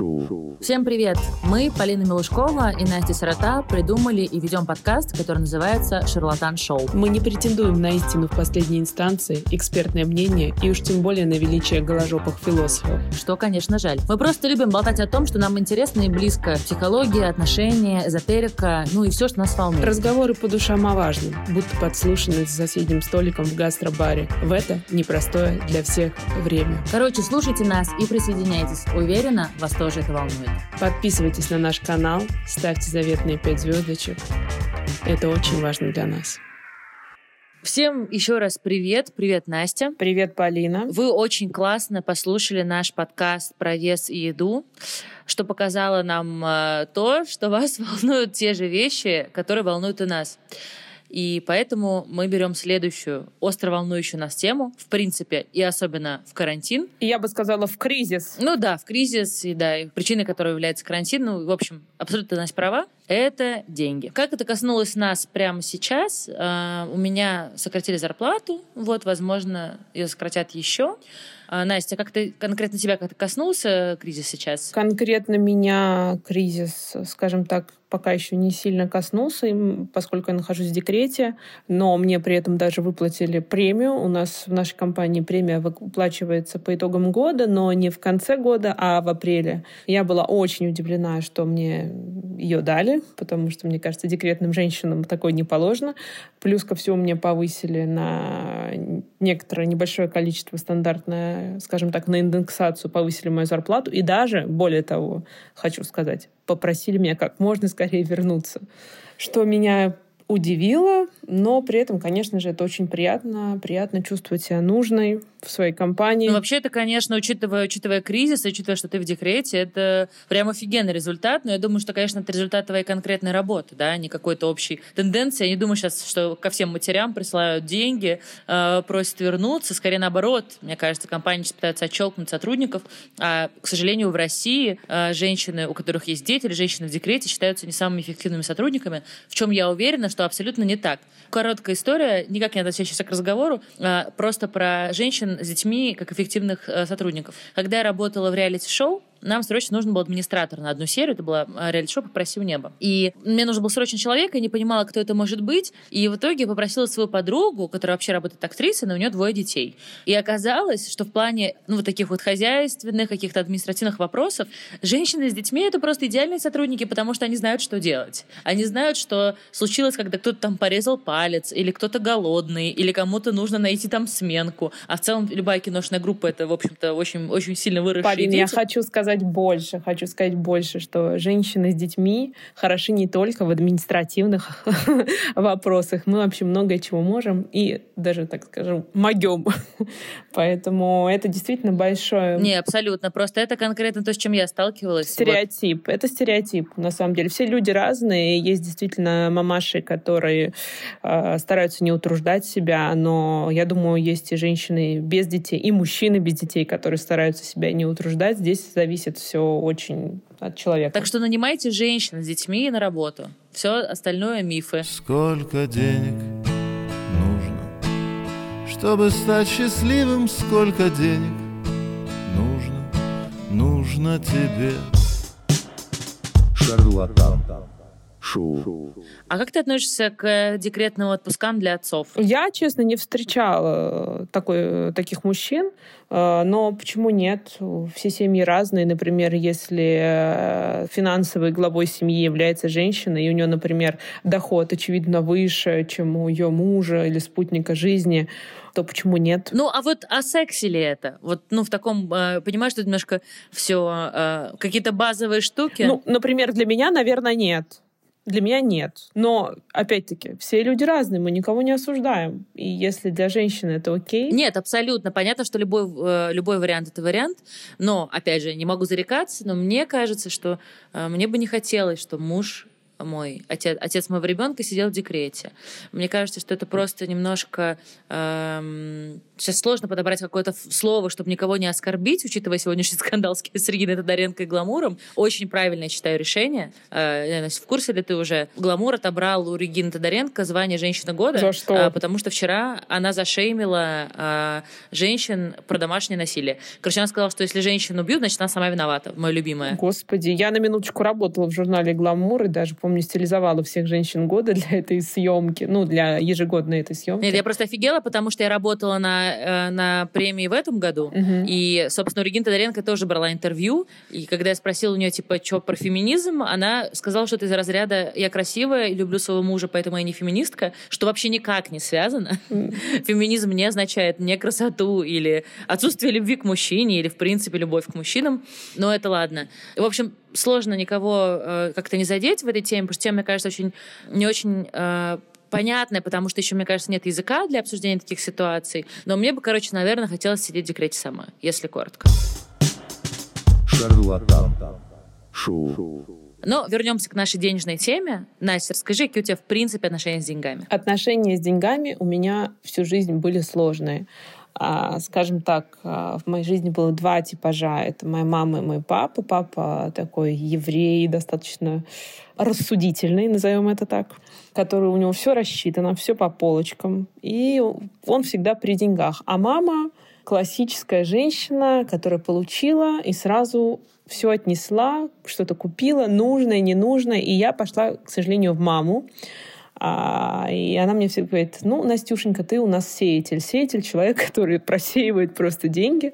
Шоу. Всем привет! Мы, Полина Милушкова и Настя Сирота, придумали и ведем подкаст, который называется «Шарлатан Шоу». Мы не претендуем на истину в последней инстанции, экспертное мнение и уж тем более на величие голожопых философов. Что, конечно, жаль. Мы просто любим болтать о том, что нам интересно и близко. Психология, отношения, эзотерика, ну и все, что нас волнует. Разговоры по душам о важном, будто подслушаны за соседним столиком в гастробаре. В это непростое для всех время. Короче, слушайте нас и присоединяйтесь. Уверена, вас тоже это волнует. Подписывайтесь на наш канал, ставьте заветные 5 звездочек. Это очень важно для нас. Всем еще раз привет. Привет, Настя. Привет, Полина. Вы очень классно послушали наш подкаст про вес и еду, что показало нам э, то, что вас волнуют те же вещи, которые волнуют и нас. И поэтому мы берем следующую остро волнующую нас тему, в принципе, и особенно в карантин. И я бы сказала, в кризис. Ну да, в кризис, и да, и причиной которой является карантин, ну, в общем, абсолютно Настя права, это деньги. Как это коснулось нас прямо сейчас? А, у меня сократили зарплату, вот, возможно, ее сократят еще. А, Настя, как ты конкретно тебя как-то коснулся кризис сейчас? Конкретно меня кризис, скажем так, пока еще не сильно коснулся, поскольку я нахожусь в декрете, но мне при этом даже выплатили премию. У нас в нашей компании премия выплачивается по итогам года, но не в конце года, а в апреле. Я была очень удивлена, что мне ее дали, потому что, мне кажется, декретным женщинам такое не положено. Плюс ко всему мне повысили на некоторое небольшое количество стандартное, скажем так, на индексацию повысили мою зарплату. И даже, более того, хочу сказать, попросили меня как можно скорее вернуться. Что меня удивило, но при этом, конечно же, это очень приятно. Приятно чувствовать себя нужной в своей компании. Ну, вообще, это, конечно, учитывая, учитывая кризис, учитывая, что ты в декрете, это прям офигенный результат. Но я думаю, что, конечно, это результат твоей конкретной работы, да, а не какой-то общей тенденции. Я не думаю сейчас, что ко всем матерям присылают деньги, э, просят вернуться. Скорее наоборот. Мне кажется, компании сейчас пытаются отщелкнуть сотрудников. А, к сожалению, в России э, женщины, у которых есть дети, или женщины в декрете, считаются не самыми эффективными сотрудниками, в чем я уверена, что что абсолютно не так. Короткая история, никак не относящаяся к разговору, а просто про женщин с детьми как эффективных э, сотрудников. Когда я работала в реалити-шоу, нам срочно нужен был администратор на одну серию, это была э, реалити-шоу «Попроси у неба». И мне нужен был срочно человек, я не понимала, кто это может быть, и в итоге попросила свою подругу, которая вообще работает актрисой, но у нее двое детей. И оказалось, что в плане ну, вот таких вот хозяйственных, каких-то административных вопросов, женщины с детьми — это просто идеальные сотрудники, потому что они знают, что делать. Они знают, что случилось, когда кто-то там порезал палец, или кто-то голодный, или кому-то нужно найти там сменку. А в целом любая киношная группа — это, в общем-то, очень, очень сильно выросшие Парень, дети. я хочу сказать, сказать больше, хочу сказать больше, что женщины с детьми хороши не только в административных вопросах. Мы вообще многое чего можем и даже, так скажем, могем. Поэтому это действительно большое... Не, абсолютно. Просто это конкретно то, с чем я сталкивалась. Стереотип. Вот. Это стереотип, на самом деле. Все люди разные. Есть действительно мамаши, которые э, стараются не утруждать себя, но я думаю, есть и женщины без детей, и мужчины без детей, которые стараются себя не утруждать. Здесь зависит зависит все очень от человека. Так что нанимайте женщин с детьми на работу. Все остальное мифы. Сколько денег нужно, чтобы стать счастливым? Сколько денег нужно, нужно тебе? Шарлатан. Шоу. А как ты относишься к декретным отпускам для отцов? Я, честно, не встречала такой, таких мужчин, э, но почему нет? Все семьи разные. Например, если э, финансовой главой семьи является женщина, и у нее, например, доход, очевидно, выше, чем у ее мужа или спутника жизни, то почему нет? Ну, а вот о сексе ли это? Вот, ну, в таком, э, понимаешь, что немножко все какие-то базовые штуки? Ну, например, для меня, наверное, нет. Для меня нет. Но, опять-таки, все люди разные, мы никого не осуждаем. И если для женщины это окей... Нет, абсолютно. Понятно, что любой, э, любой вариант — это вариант. Но, опять же, не могу зарекаться, но мне кажется, что э, мне бы не хотелось, что муж мой отец, отец моего ребенка сидел в декрете. Мне кажется, что это просто немножко эм, сейчас сложно подобрать какое-то слово, чтобы никого не оскорбить, учитывая сегодняшний скандал с Региной Тодоренко и Гламуром. Очень правильное, считаю, решение. Э, в курсе ли ты уже? Гламур отобрал у Регины Тодоренко звание «Женщина года». За что? Э, потому что вчера она зашеймила э, женщин про домашнее насилие. Короче, она сказала, что если женщину убьют, значит, она сама виновата, моя любимая. Господи, я на минуточку работала в журнале «Гламур» и даже, помню, стилизовала всех женщин года для этой съемки, ну, для ежегодной этой съемки. Нет, я просто офигела, потому что я работала на, э, на премии в этом году, угу. и, собственно, у Регины Тодоренко тоже брала интервью, и когда я спросила у нее, типа, что про феминизм, она сказала, что это из разряда «я красивая и люблю своего мужа, поэтому я не феминистка», что вообще никак не связано. Феминизм не означает не красоту или отсутствие любви к мужчине или, в принципе, любовь к мужчинам, но это ладно. В общем, сложно никого э, как-то не задеть в этой теме, потому что тема, мне кажется, очень не очень э, понятная, потому что еще, мне кажется, нет языка для обсуждения таких ситуаций. Но мне бы, короче, наверное, хотелось сидеть в декрете сама, если коротко. Шарлатан. Шу. Но вернемся к нашей денежной теме. Настя, расскажи, какие у тебя в принципе отношения с деньгами? Отношения с деньгами у меня всю жизнь были сложные. А, скажем так, а, в моей жизни было два типажа. Это моя мама и мой папа. Папа такой еврей, достаточно рассудительный, назовем это так, который у него все рассчитано, все по полочкам. И он всегда при деньгах. А мама классическая женщина, которая получила и сразу все отнесла, что-то купила, нужное, ненужное. И я пошла, к сожалению, в маму. А, и она мне всегда говорит, ну, Настюшенька, ты у нас сеятель. Сеятель — человек, который просеивает просто деньги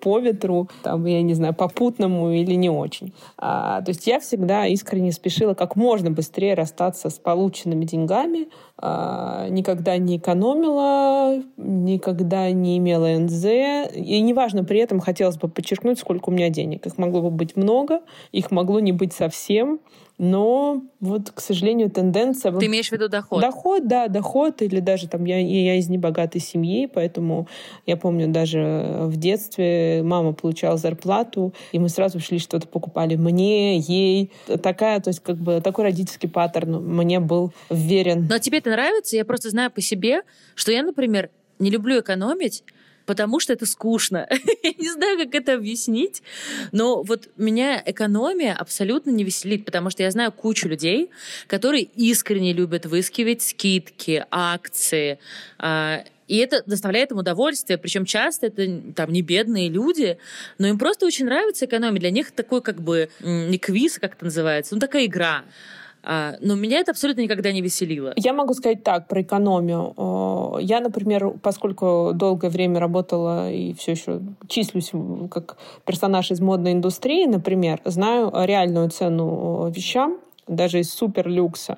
по ветру, там, я не знаю, попутному или не очень. А, то есть я всегда искренне спешила как можно быстрее расстаться с полученными деньгами, а, никогда не экономила, никогда не имела НЗ. И неважно, при этом хотелось бы подчеркнуть, сколько у меня денег. Их могло бы быть много, их могло не быть совсем. Но вот, к сожалению, тенденция... Ты имеешь в виду доход? Доход, да, доход. Или даже там я, я из небогатой семьи, поэтому я помню даже в детстве мама получала зарплату, и мы сразу шли что-то покупали мне, ей. Такая, то есть как бы такой родительский паттерн мне был верен. Но тебе это нравится? Я просто знаю по себе, что я, например, не люблю экономить, потому что это скучно. Я не знаю, как это объяснить, но вот меня экономия абсолютно не веселит, потому что я знаю кучу людей, которые искренне любят выскивать скидки, акции, а, и это доставляет им удовольствие. Причем часто это там не бедные люди, но им просто очень нравится экономия. Для них такой как бы не квиз, как это называется, ну такая игра. А, но меня это абсолютно никогда не веселило. Я могу сказать так про экономию. Э, я, например, поскольку долгое время работала и все еще числюсь как персонаж из модной индустрии, например, знаю реальную цену вещам, даже из супер люкса.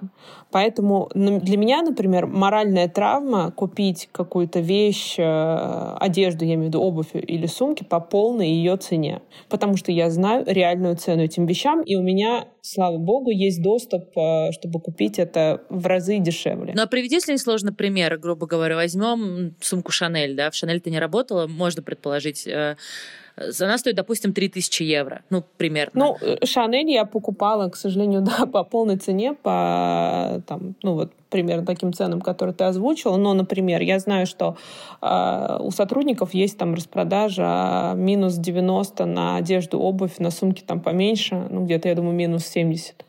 Поэтому для меня, например, моральная травма купить какую-то вещь, э, одежду, я имею в виду обувь или сумки по полной ее цене. Потому что я знаю реальную цену этим вещам, и у меня, слава богу, есть доступ, э, чтобы купить это в разы дешевле. Ну а приведи, если сложно, пример, грубо говоря, возьмем сумку Шанель, да, в Шанель ты не работала, можно предположить, э, она стоит, допустим, 3000 евро, ну, примерно. Ну, Шанель я покупала, к сожалению, да, по полной цене, по, там, ну, вот, примерно таким ценам, которые ты озвучил. Но, например, я знаю, что э, у сотрудников есть там распродажа минус 90 на одежду, обувь, на сумки там поменьше, ну, где-то, я думаю, минус 70.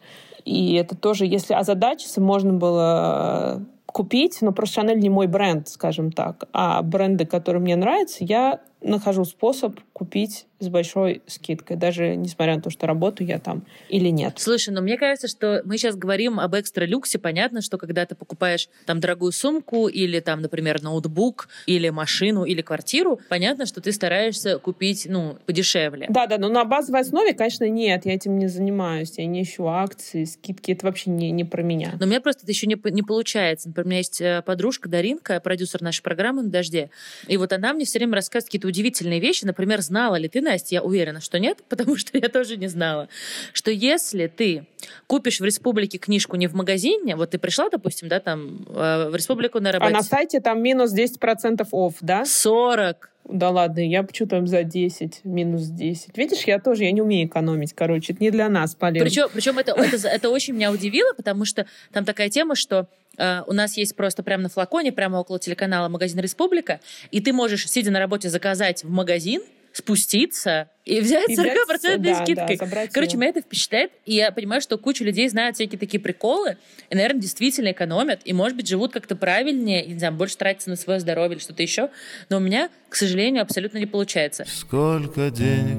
И это тоже, если озадачиться, можно было купить, но просто Шанель не мой бренд, скажем так. А бренды, которые мне нравятся, я нахожу способ купить с большой скидкой, даже несмотря на то, что работаю я там или нет. Слушай, но мне кажется, что мы сейчас говорим об экстра люксе. Понятно, что когда ты покупаешь там дорогую сумку или там, например, ноутбук или машину или квартиру, понятно, что ты стараешься купить, ну, подешевле. Да, да, но на базовой основе, конечно, нет, я этим не занимаюсь, я не ищу акции, скидки, это вообще не, не про меня. Но у меня просто это еще не, не получается. Например, у меня есть э, подружка Даринка, продюсер нашей программы «На дожде», и вот она мне все время рассказывает какие-то удивительные вещи. Например, знала ли ты, Настя, я уверена, что нет, потому что я тоже не знала, что если ты купишь в республике книжку не в магазине, вот ты пришла, допустим, да, там, э, в республику на работе. А на сайте там минус 10% офф, да? 40. Да ладно, я почему-то за 10, минус 10. Видишь, я тоже, я не умею экономить, короче, это не для нас полезно. Причем, причем это, это, это очень меня удивило, потому что там такая тема, что у нас есть просто прямо на флаконе, прямо около телеканала магазин «Республика», и ты можешь, сидя на работе, заказать в магазин, спуститься и взять и 40% да, скидкой. Да, Короче, меня это впечатляет, и я понимаю, что куча людей знают всякие такие приколы, и, наверное, действительно экономят, и, может быть, живут как-то правильнее, и, не знаю, больше тратятся на свое здоровье или что-то еще, но у меня, к сожалению, абсолютно не получается. Сколько денег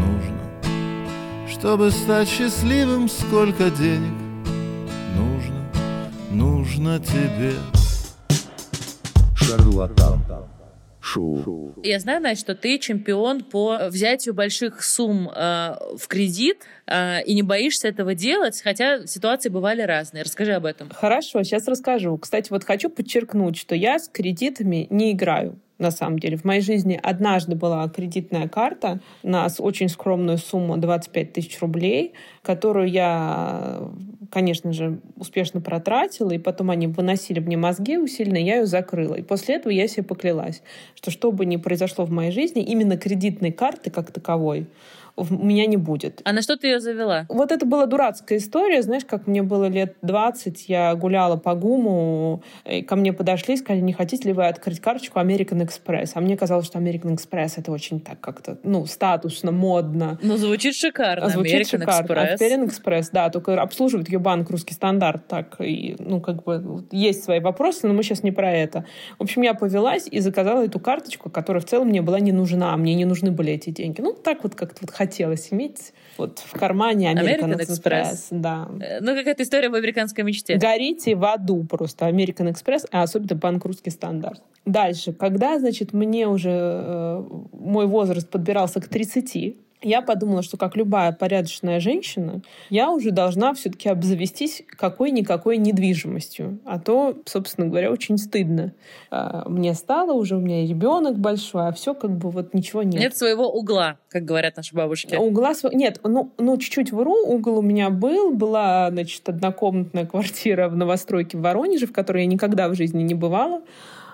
нужно, чтобы стать счастливым, сколько денег нужно, нужно тебе. Шарлатан. Шу. Я знаю, Настя, что ты чемпион по взятию больших сумм э, в кредит э, и не боишься этого делать, хотя ситуации бывали разные. Расскажи об этом. Хорошо, сейчас расскажу. Кстати, вот хочу подчеркнуть, что я с кредитами не играю на самом деле. В моей жизни однажды была кредитная карта на очень скромную сумму 25 тысяч рублей, которую я, конечно же, успешно протратила, и потом они выносили мне мозги усиленно, я ее закрыла. И после этого я себе поклялась, что что бы ни произошло в моей жизни, именно кредитной карты как таковой у меня не будет. А на что ты ее завела? Вот это была дурацкая история. Знаешь, как мне было лет 20, я гуляла по ГУМу, и ко мне подошли и сказали, не хотите ли вы открыть карточку American Express? А мне казалось, что American Express это очень так как-то, ну, статусно, модно. Ну, звучит шикарно. А звучит American шикарно. Express. American Express, да, только обслуживает ее банк «Русский стандарт». Так, и, ну, как бы, есть свои вопросы, но мы сейчас не про это. В общем, я повелась и заказала эту карточку, которая в целом мне была не нужна. Мне не нужны были эти деньги. Ну, так вот как-то вот хотелось иметь вот в кармане American, American Express. Express. Да. Э, ну, какая-то история в американской мечте. Горите в аду просто American Express, а особенно банк русский стандарт. Дальше, когда, значит, мне уже э, мой возраст подбирался к 30, я подумала, что как любая порядочная женщина, я уже должна все-таки обзавестись какой-никакой недвижимостью. А то, собственно говоря, очень стыдно. А, мне стало уже, у меня ребенок большой, а все как бы вот ничего нет. Нет своего угла, как говорят наши бабушки. Угла Нет, ну, ну чуть-чуть вру, угол у меня был. Была, значит, однокомнатная квартира в новостройке в Воронеже, в которой я никогда в жизни не бывала.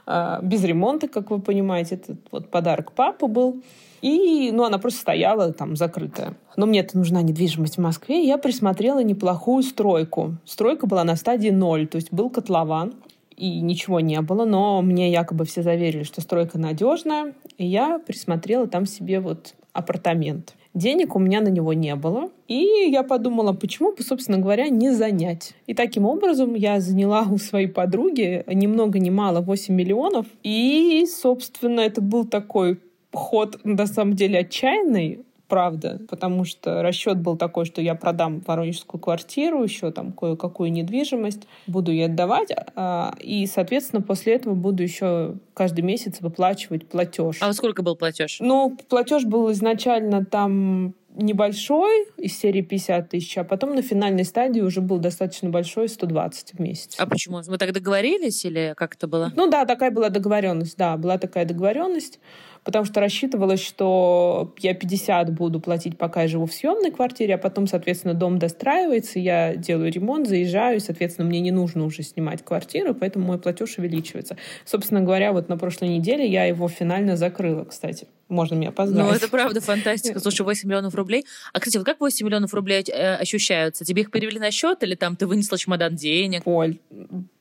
А, без ремонта, как вы понимаете. Это вот подарок папы был. И, ну, она просто стояла там закрытая. Но мне это нужна недвижимость в Москве. Я присмотрела неплохую стройку. Стройка была на стадии ноль, то есть был котлован и ничего не было, но мне якобы все заверили, что стройка надежная, и я присмотрела там себе вот апартамент. Денег у меня на него не было. И я подумала, почему бы, собственно говоря, не занять. И таким образом я заняла у своей подруги ни много ни мало 8 миллионов. И, собственно, это был такой ход на самом деле отчаянный, правда, потому что расчет был такой, что я продам воронежскую квартиру, еще там кое-какую недвижимость, буду ей отдавать, а, и, соответственно, после этого буду еще каждый месяц выплачивать платеж. А сколько был платеж? Ну, платеж был изначально там небольшой из серии 50 тысяч, а потом на финальной стадии уже был достаточно большой 120 в месяц. А почему? Вы так договорились или как это было? Ну да, такая была договоренность, да, была такая договоренность потому что рассчитывалось, что я 50 буду платить, пока я живу в съемной квартире, а потом, соответственно, дом достраивается, я делаю ремонт, заезжаю, и, соответственно, мне не нужно уже снимать квартиру, поэтому мой платеж увеличивается. Собственно говоря, вот на прошлой неделе я его финально закрыла, кстати. Можно меня поздравить. Ну, это правда фантастика. Слушай, 8 миллионов рублей. А, кстати, вот как 8 миллионов рублей э, ощущаются? Тебе их перевели на счет или там ты вынесла чемодан денег? Поль,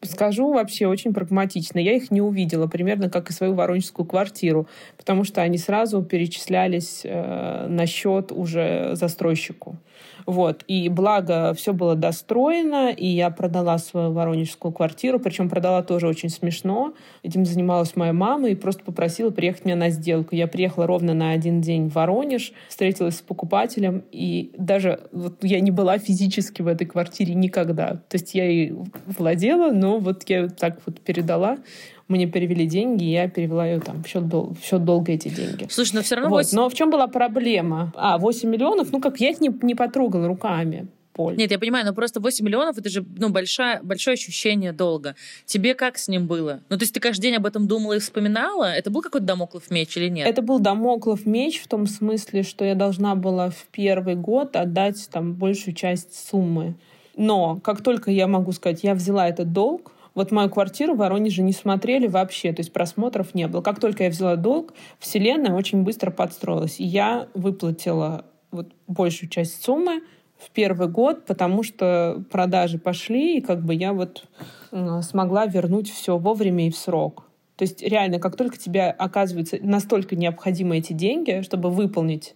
скажу вообще очень прагматично. Я их не увидела, примерно как и свою воронежскую квартиру, потому что они сразу перечислялись э, на счет уже застройщику. Вот. И благо все было достроено, и я продала свою воронежскую квартиру, причем продала тоже очень смешно. Этим занималась моя мама и просто попросила приехать меня на сделку. Я приехала ровно на один день в Воронеж, встретилась с покупателем, и даже вот я не была физически в этой квартире никогда. То есть я и владела, но вот я так вот передала мне перевели деньги, и я перевела ее там в счет, дол- в счет долга эти деньги. Слушай, но все равно... Вот. 8... Но в чем была проблема? А, 8 миллионов, ну как, я их не, не потрогала руками. Поль. Нет, я понимаю, но просто 8 миллионов это же ну, большое, большое ощущение долга. Тебе как с ним было? Ну, то есть ты каждый день об этом думала и вспоминала? Это был какой-то домоклов меч или нет? Это был домоклов меч в том смысле, что я должна была в первый год отдать там большую часть суммы. Но как только я могу сказать, я взяла этот долг, вот мою квартиру в Воронеже не смотрели вообще, то есть просмотров не было. Как только я взяла долг, вселенная очень быстро подстроилась. И я выплатила вот большую часть суммы в первый год, потому что продажи пошли, и как бы я вот смогла вернуть все вовремя и в срок. То есть реально, как только тебе оказываются настолько необходимы эти деньги, чтобы выполнить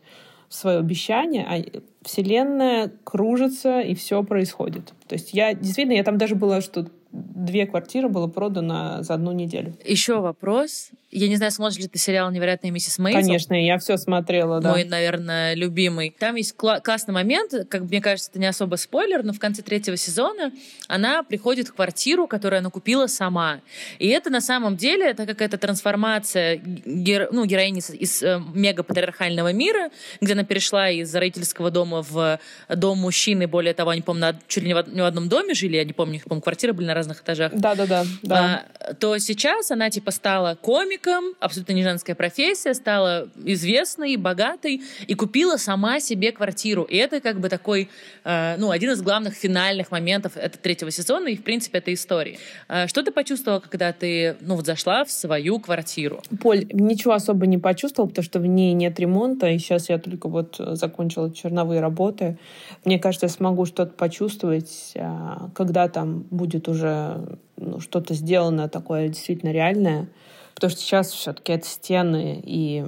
свое обещание, а Вселенная кружится, и все происходит. То есть я действительно, я там даже была, что две квартиры было продано за одну неделю. Еще вопрос. Я не знаю, смотришь ли ты сериал «Невероятная миссис Мейзел». Конечно, я все смотрела, да. Мой, наверное, любимый. Там есть кла- классный момент, как мне кажется, это не особо спойлер, но в конце третьего сезона она приходит в квартиру, которую она купила сама. И это на самом деле это какая-то трансформация геро- ну, героини из э, мегапатриархального мира, где она перешла из родительского дома в дом мужчины. Более того, они, помню, чуть ли не в, не в одном доме жили, я не помню, их, по квартиры были на разных этажах. Да-да-да. да. А, то сейчас она типа стала комиком, абсолютно не женская профессия, стала известной, богатой и купила сама себе квартиру. И это как бы такой, э, ну, один из главных финальных моментов этого третьего сезона и, в принципе, этой истории. Э, что ты почувствовала, когда ты, ну, вот зашла в свою квартиру? Поль, ничего особо не почувствовала, потому что в ней нет ремонта, и сейчас я только вот закончила черновые работы. Мне кажется, я смогу что-то почувствовать, а, когда там будет уже уже ну, что-то сделано такое действительно реальное. Потому что сейчас все-таки это стены, и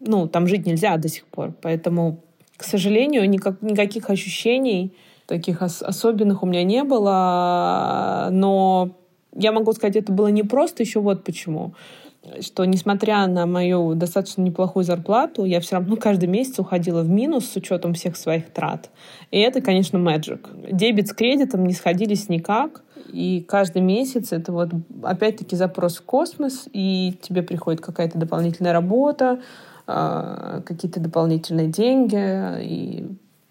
ну, там жить нельзя до сих пор. Поэтому, к сожалению, никак, никаких ощущений таких ос- особенных у меня не было. Но я могу сказать, это было не просто еще вот почему что несмотря на мою достаточно неплохую зарплату, я все равно каждый месяц уходила в минус с учетом всех своих трат. И это, конечно, мэджик. Дебет с кредитом не сходились никак. И каждый месяц это вот опять-таки запрос в космос, и тебе приходит какая-то дополнительная работа, а, какие-то дополнительные деньги, и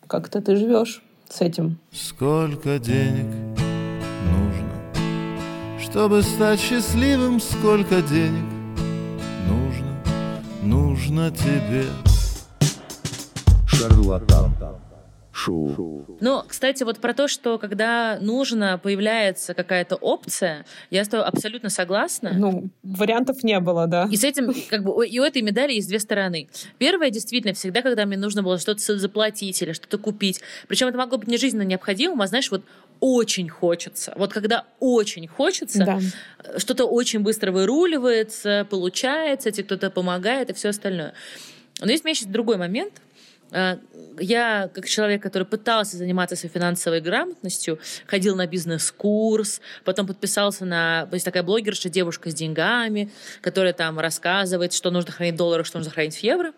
как-то ты живешь с этим. Сколько денег нужно, чтобы стать счастливым, сколько денег нужно, нужно тебе. Шарлатан. Шоу. Ну, кстати, вот про то, что когда нужно, появляется какая-то опция, я с тобой абсолютно согласна. Ну, вариантов не было, да. И с этим, как бы, и у этой медали есть две стороны. Первая, действительно, всегда, когда мне нужно было что-то заплатить или что-то купить, причем это могло быть не жизненно необходимым, а, знаешь, вот очень хочется. Вот когда очень хочется, да. что-то очень быстро выруливается, получается, тебе кто-то помогает и все остальное. Но есть у меня сейчас другой момент, я, как человек, который пытался заниматься своей финансовой грамотностью, ходил на бизнес-курс, потом подписался на... То есть такая блогерша, девушка с деньгами, которая там рассказывает, что нужно хранить доллары, что нужно хранить в евро.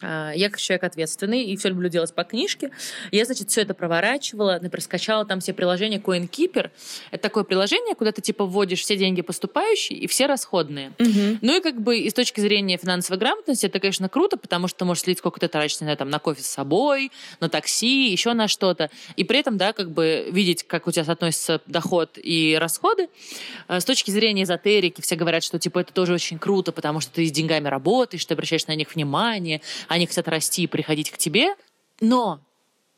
А, я как человек ответственный и все люблю делать по книжке. Я, значит, все это проворачивала, например, скачала там все приложения CoinKeeper. Это такое приложение, куда ты типа вводишь все деньги поступающие и все расходные. Угу. Ну и как бы и с точки зрения финансовой грамотности это, конечно, круто, потому что ты можешь следить, сколько ты тратишь на, там, на кофе с собой, на такси, еще на что-то. И при этом, да, как бы видеть, как у тебя соотносится доход и расходы. А, с точки зрения эзотерики все говорят, что типа это тоже очень круто, потому что ты с деньгами работаешь, ты обращаешь на них внимание, они хотят расти и приходить к тебе, но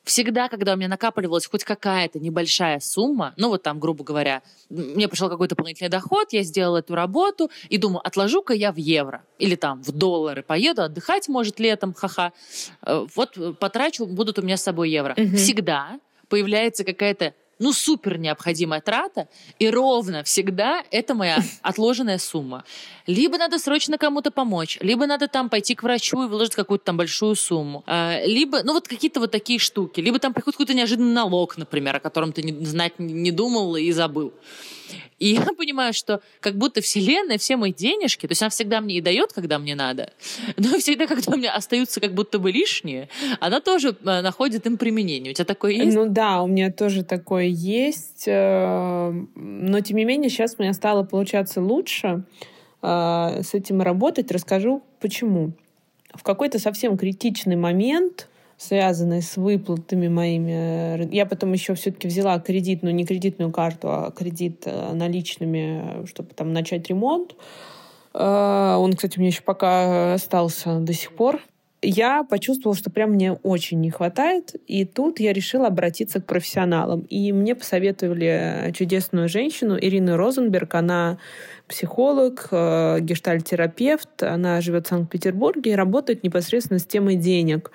всегда, когда у меня накапливалась хоть какая-то небольшая сумма, ну вот там, грубо говоря, мне пришел какой-то дополнительный доход, я сделала эту работу и думаю, отложу-ка я в евро или там в доллары, поеду отдыхать, может, летом, ха-ха. Э, вот потрачу, будут у меня с собой евро. Угу. Всегда появляется какая-то ну, супер необходимая трата, и ровно всегда это моя отложенная сумма. Либо надо срочно кому-то помочь, либо надо там пойти к врачу и выложить какую-то там большую сумму. А, либо, ну, вот какие-то вот такие штуки. Либо там приходит какой-то неожиданный налог, например, о котором ты не, знать не думал и забыл. И я понимаю, что как будто Вселенная все мои денежки, то есть она всегда мне и дает, когда мне надо, но всегда, когда у меня остаются как будто бы лишние, она тоже э, находит им применение. У тебя такое есть? Ну да, у меня тоже такое есть. Э, но тем не менее, сейчас у меня стало получаться лучше э, с этим работать. Расскажу, почему. В какой-то совсем критичный момент связанные с выплатами моими. Я потом еще все-таки взяла кредитную, не кредитную карту, а кредит э, наличными, чтобы там начать ремонт. Э, он, кстати, у меня еще пока остался до сих пор я почувствовала, что прям мне очень не хватает, и тут я решила обратиться к профессионалам. И мне посоветовали чудесную женщину Ирину Розенберг. Она психолог, э, гештальтерапевт, она живет в Санкт-Петербурге и работает непосредственно с темой денег.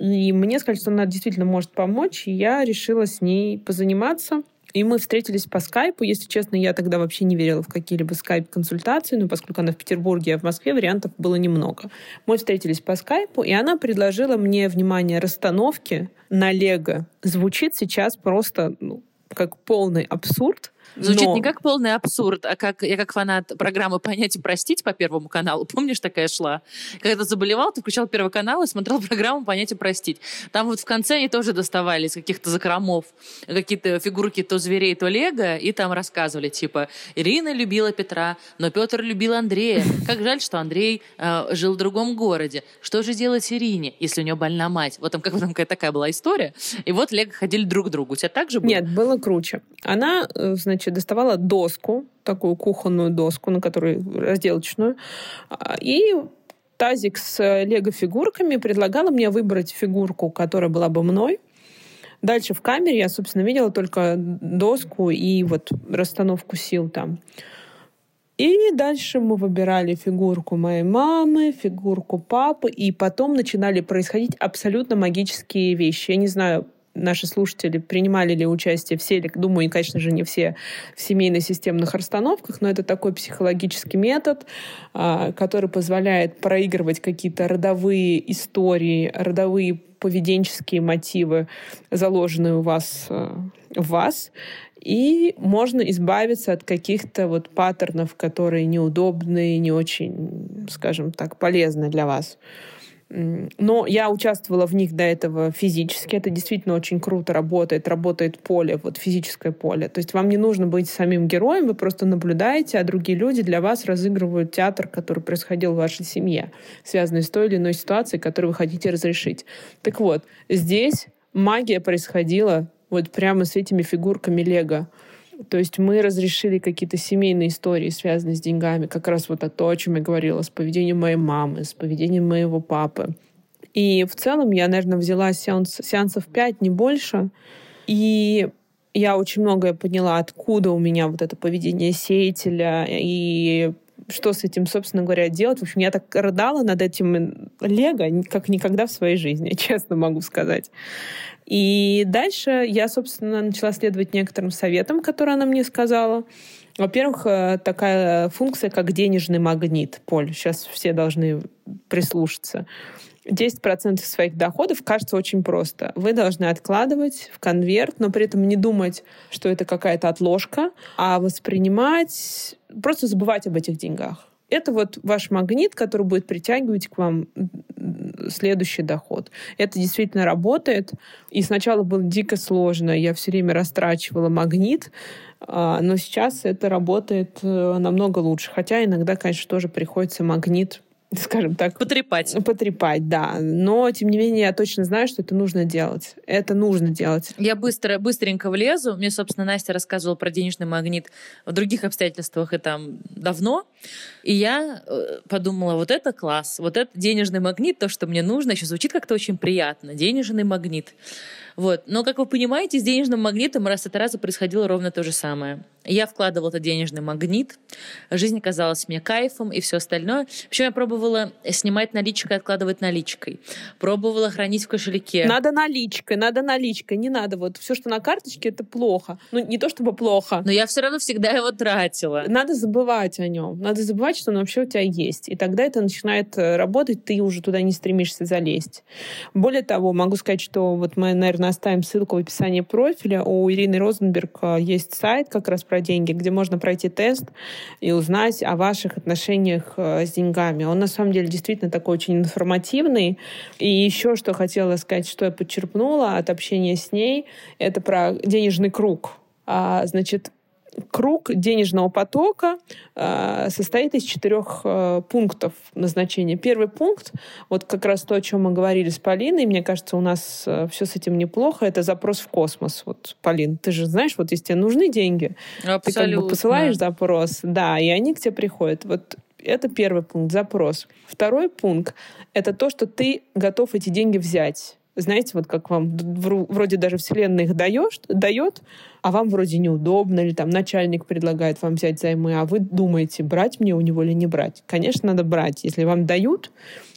И мне сказали, что она действительно может помочь, и я решила с ней позаниматься. И мы встретились по скайпу. Если честно, я тогда вообще не верила в какие-либо скайп-консультации, но поскольку она в Петербурге, а в Москве вариантов было немного. Мы встретились по скайпу, и она предложила мне, внимание, расстановки на Лего. Звучит сейчас просто ну, как полный абсурд, Звучит Но... не как полный абсурд, а как я как фанат программы «Понять и простить» по Первому каналу. Помнишь, такая шла? Когда заболевал, ты включал Первый канал и смотрел программу «Понять и простить». Там вот в конце они тоже доставали из каких-то закромов какие-то фигурки то зверей, то лего, и там рассказывали, типа, Ирина любила Петра, но Петр любил Андрея. Как жаль, что Андрей э, жил в другом городе. Что же делать Ирине, если у нее больна мать? Вот там, как, там какая такая была история. И вот лего ходили друг к другу. У тебя так же было? Нет, было круче. Она, э, значит, значит, доставала доску, такую кухонную доску, на которой разделочную, а, и тазик с лего-фигурками предлагала мне выбрать фигурку, которая была бы мной. Дальше в камере я, собственно, видела только доску и вот расстановку сил там. И дальше мы выбирали фигурку моей мамы, фигурку папы, и потом начинали происходить абсолютно магические вещи. Я не знаю, наши слушатели принимали ли участие все, думаю, конечно же, не все в семейно-системных расстановках, но это такой психологический метод, а, который позволяет проигрывать какие-то родовые истории, родовые поведенческие мотивы, заложенные у вас э, в вас, и можно избавиться от каких-то вот паттернов, которые неудобные, не очень, скажем так, полезны для вас. Но я участвовала в них до этого физически. Это действительно очень круто работает. Работает поле, вот физическое поле. То есть вам не нужно быть самим героем, вы просто наблюдаете, а другие люди для вас разыгрывают театр, который происходил в вашей семье, связанный с той или иной ситуацией, которую вы хотите разрешить. Так вот, здесь магия происходила вот прямо с этими фигурками Лего. То есть мы разрешили какие-то семейные истории, связанные с деньгами, как раз вот о то, о чем я говорила, с поведением моей мамы, с поведением моего папы. И в целом я, наверное, взяла сеанс, сеансов пять, не больше. И я очень многое поняла, откуда у меня вот это поведение сеятеля и что с этим, собственно говоря, делать. В общем, я так рыдала над этим Лего, как никогда в своей жизни, честно могу сказать. И дальше я, собственно, начала следовать некоторым советам, которые она мне сказала. Во-первых, э, такая функция, как денежный магнит. Поль, сейчас все должны прислушаться. 10% своих доходов кажется очень просто. Вы должны откладывать в конверт, но при этом не думать, что это какая-то отложка, а воспринимать, просто забывать об этих деньгах. Это вот ваш магнит, который будет притягивать к вам следующий доход. Это действительно работает. И сначала было дико сложно. Я все время растрачивала магнит, а, но сейчас это работает э, намного лучше. Хотя иногда, конечно, тоже приходится магнит скажем так... Потрепать. Потрепать, да. Но, тем не менее, я точно знаю, что это нужно делать. Это нужно делать. Я быстро, быстренько влезу. Мне, собственно, Настя рассказывала про денежный магнит в других обстоятельствах и там давно. И я э, подумала, вот это класс. Вот это денежный магнит, то, что мне нужно. Еще звучит как-то очень приятно. Денежный магнит. Вот. Но, как вы понимаете, с денежным магнитом раз от раза происходило ровно то же самое. Я вкладывала этот денежный магнит, жизнь казалась мне кайфом и все остальное. Причем я пробовала снимать наличкой, откладывать наличкой. Пробовала хранить в кошельке. Надо наличкой, надо наличкой, не надо. Вот все, что на карточке, это плохо. Ну, не то чтобы плохо. Но я все равно всегда его тратила. Надо забывать о нем. Надо забывать, что он вообще у тебя есть. И тогда это начинает э, работать, ты уже туда не стремишься залезть. Более того, могу сказать, что вот мы, наверное, оставим ссылку в описании профиля. У Ирины Розенберг э, есть сайт как раз про деньги, где можно пройти тест и узнать о ваших отношениях э, с деньгами. Он на самом деле действительно такой очень информативный. И еще что хотела сказать, что я подчерпнула от общения с ней, это про денежный круг. А, значит, круг денежного потока э, состоит из четырех э, пунктов назначения. Первый пункт, вот как раз то, о чем мы говорили с Полиной, мне кажется, у нас э, все с этим неплохо, это запрос в космос. Вот, Полин, ты же знаешь, вот если тебе нужны деньги, Абсолютно. ты как бы посылаешь запрос, да, и они к тебе приходят. Вот это первый пункт, запрос. Второй пункт — это то, что ты готов эти деньги взять знаете, вот как вам вроде даже Вселенная их даешь, дает, а вам вроде неудобно, или там начальник предлагает вам взять займы, а вы думаете, брать мне у него или не брать. Конечно, надо брать. Если вам дают,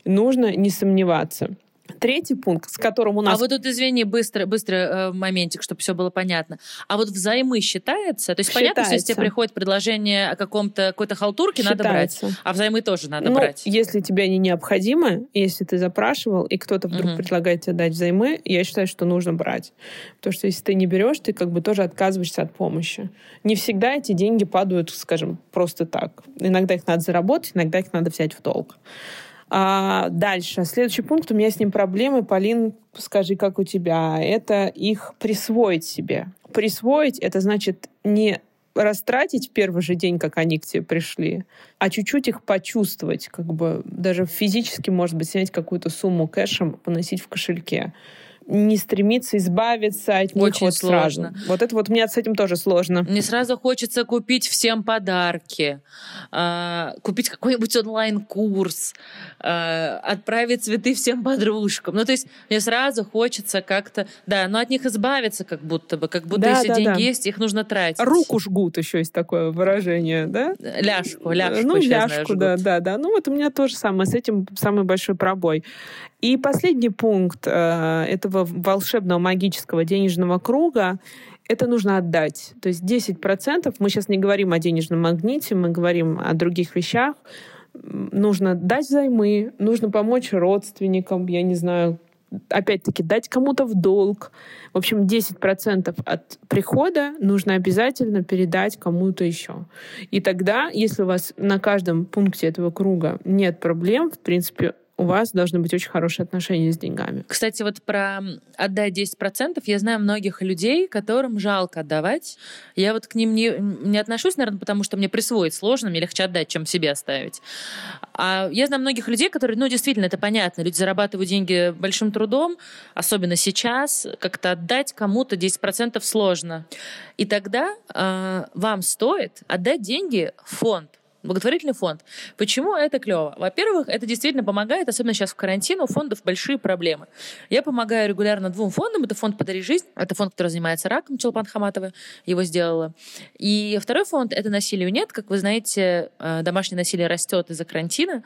нужно не сомневаться. Третий пункт, с которым у нас... А вот тут, извини, быстро, быстро э, моментик, чтобы все было понятно. А вот взаймы считается? То есть считается. понятно, что если тебе приходит предложение о каком-то какой-то халтурке, считается. надо брать. А взаймы тоже надо ну, брать. Если тебе они необходимы, если ты запрашивал, и кто-то вдруг угу. предлагает тебе дать взаймы, я считаю, что нужно брать. Потому что если ты не берешь, ты как бы тоже отказываешься от помощи. Не всегда эти деньги падают, скажем, просто так. Иногда их надо заработать, иногда их надо взять в долг. А, дальше. Следующий пункт. У меня с ним проблемы. Полин, скажи, как у тебя? Это их присвоить себе. Присвоить — это значит не растратить первый же день, как они к тебе пришли, а чуть-чуть их почувствовать, как бы даже физически, может быть, снять какую-то сумму кэшем, поносить в кошельке не стремиться избавиться от них Очень вот сложно. сразу. Вот это вот мне с этим тоже сложно. Мне сразу хочется купить всем подарки, э, купить какой-нибудь онлайн-курс, э, отправить цветы всем подружкам. Ну, то есть мне сразу хочется как-то, да, но от них избавиться как будто бы, как будто да, если да, деньги да. есть, их нужно тратить. Руку жгут еще есть такое выражение, да? Ляжку, ляжку. Ну, ляжку, знаю, да, да, да. Ну, вот у меня тоже самое, с этим самый большой пробой. И последний пункт э, этого волшебного магического денежного круга это нужно отдать. То есть 10%, мы сейчас не говорим о денежном магните, мы говорим о других вещах, нужно дать займы, нужно помочь родственникам, я не знаю, опять-таки дать кому-то в долг. В общем, 10% от прихода нужно обязательно передать кому-то еще. И тогда, если у вас на каждом пункте этого круга нет проблем, в принципе, у вас должны быть очень хорошие отношения с деньгами. Кстати, вот про отдать 10%, я знаю многих людей, которым жалко отдавать. Я вот к ним не, не отношусь, наверное, потому что мне присвоить сложно, мне легче отдать, чем себе оставить. А я знаю многих людей, которые, ну, действительно, это понятно, люди зарабатывают деньги большим трудом, особенно сейчас, как-то отдать кому-то 10% сложно. И тогда э, вам стоит отдать деньги в фонд, благотворительный фонд. Почему это клево? Во-первых, это действительно помогает, особенно сейчас в карантин, у фондов большие проблемы. Я помогаю регулярно двум фондам. Это фонд «Подари жизнь», это фонд, который занимается раком, Челпан Хаматова его сделала. И второй фонд — это «Насилию нет». Как вы знаете, э, домашнее насилие растет из-за карантина.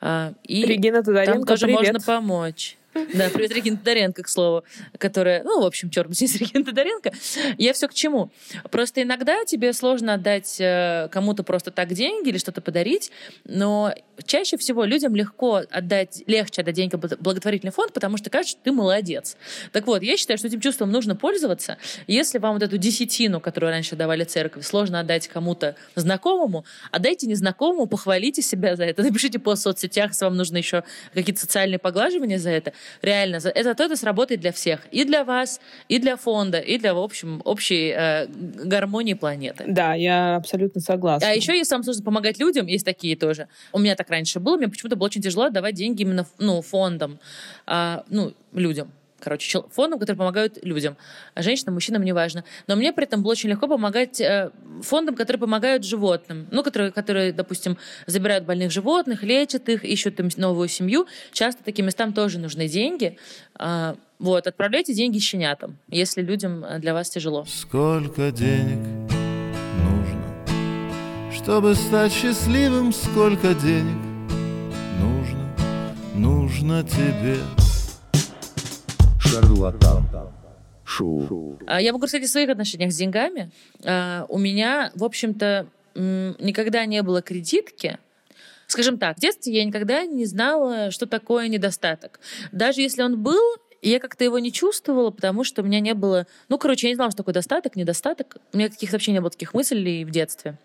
Э, и Регина Тодоренко, там тоже привет. можно помочь. Да, привет, Регина Тодоренко, к слову, которая, ну, в общем, черт здесь Регина Тодоренко. Я все к чему? Просто иногда тебе сложно отдать э, кому-то просто так деньги или что-то подарить, но чаще всего людям легко отдать, легче отдать деньги в благотворительный фонд, потому что кажется, что ты молодец. Так вот, я считаю, что этим чувством нужно пользоваться. Если вам вот эту десятину, которую раньше давали церковь, сложно отдать кому-то знакомому, отдайте незнакомому, похвалите себя за это, напишите по соцсетях, если вам нужно еще какие-то социальные поглаживания за это. Реально, это то это сработает для всех. И для вас, и для фонда, и для, в общем, общей э, гармонии планеты. Да, я абсолютно согласна. А еще, если вам сложно помогать людям, есть такие тоже. У меня так раньше было, мне почему-то было очень тяжело отдавать деньги именно ну, фондам, а, ну, людям короче, фондам, которые помогают людям, женщинам, мужчинам, неважно. Но мне при этом было очень легко помогать э, фондам, которые помогают животным, ну, которые, которые, допустим, забирают больных животных, лечат их, ищут им новую семью. Часто таким местам тоже нужны деньги. Э, вот, отправляйте деньги щенятам, если людям э, для вас тяжело. Сколько денег нужно, чтобы стать счастливым, сколько денег нужно, нужно тебе шарлатан. Шоу. А я могу сказать о своих отношениях с деньгами. А, у меня, в общем-то, никогда не было кредитки. Скажем так, в детстве я никогда не знала, что такое недостаток. Даже если он был, я как-то его не чувствовала, потому что у меня не было... Ну, короче, я не знала, что такое достаток, недостаток. У меня каких-то вообще не было таких мыслей в детстве.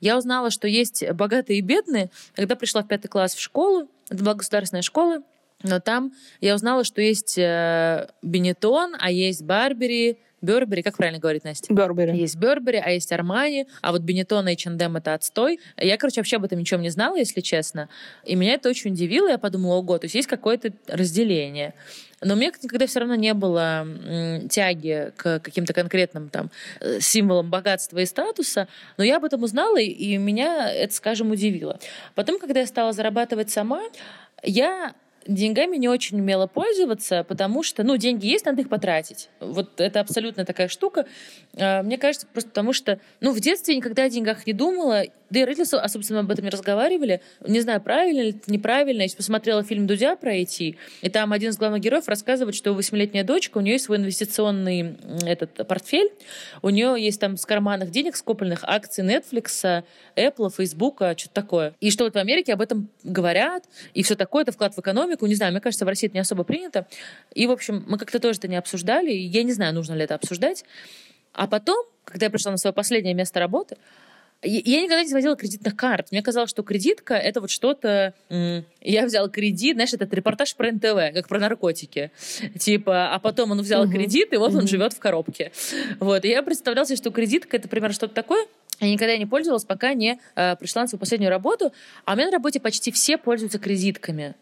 Я узнала, что есть богатые и бедные, когда пришла в пятый класс в школу. Это была государственная школа. Но там я узнала, что есть э, Бенетон, а есть Барбери, Бербери, как правильно говорить, Настя? Бербери. Есть Бербери, а есть Армани, а вот Бенетон и H&M это отстой. Я, короче, вообще об этом ничего не знала, если честно. И меня это очень удивило. Я подумала, ого, то есть есть какое-то разделение. Но у меня никогда все равно не было тяги к каким-то конкретным там э, символам богатства и статуса. Но я об этом узнала, и меня это, скажем, удивило. Потом, когда я стала зарабатывать сама, я деньгами не очень умела пользоваться, потому что, ну, деньги есть, надо их потратить. Вот это абсолютно такая штука. А, мне кажется, просто потому что, ну, в детстве никогда о деньгах не думала, да и родители особенно об этом не разговаривали. Не знаю, правильно или это неправильно. Я посмотрела фильм «Дудя» про IT, и там один из главных героев рассказывает, что восьмилетняя дочка, у нее есть свой инвестиционный этот портфель, у нее есть там с карманных денег скопленных акций Netflix, Apple, Facebook, что-то такое. И что вот в Америке об этом говорят, и все такое, это вклад в экономику. Не знаю, мне кажется, в России это не особо принято. И, в общем, мы как-то тоже это не обсуждали. Я не знаю, нужно ли это обсуждать. А потом, когда я пришла на свое последнее место работы, я никогда не сводила кредитных карт. Мне казалось, что кредитка — это вот что-то... Я взял кредит, знаешь, этот репортаж про НТВ, как про наркотики. Типа, а потом он взял угу. кредит, и вот угу. он живет в коробке. Вот. И я представляла себе, что кредитка — это примерно что-то такое. Я никогда не пользовалась, пока не э, пришла на свою последнюю работу. А у меня на работе почти все пользуются кредитками.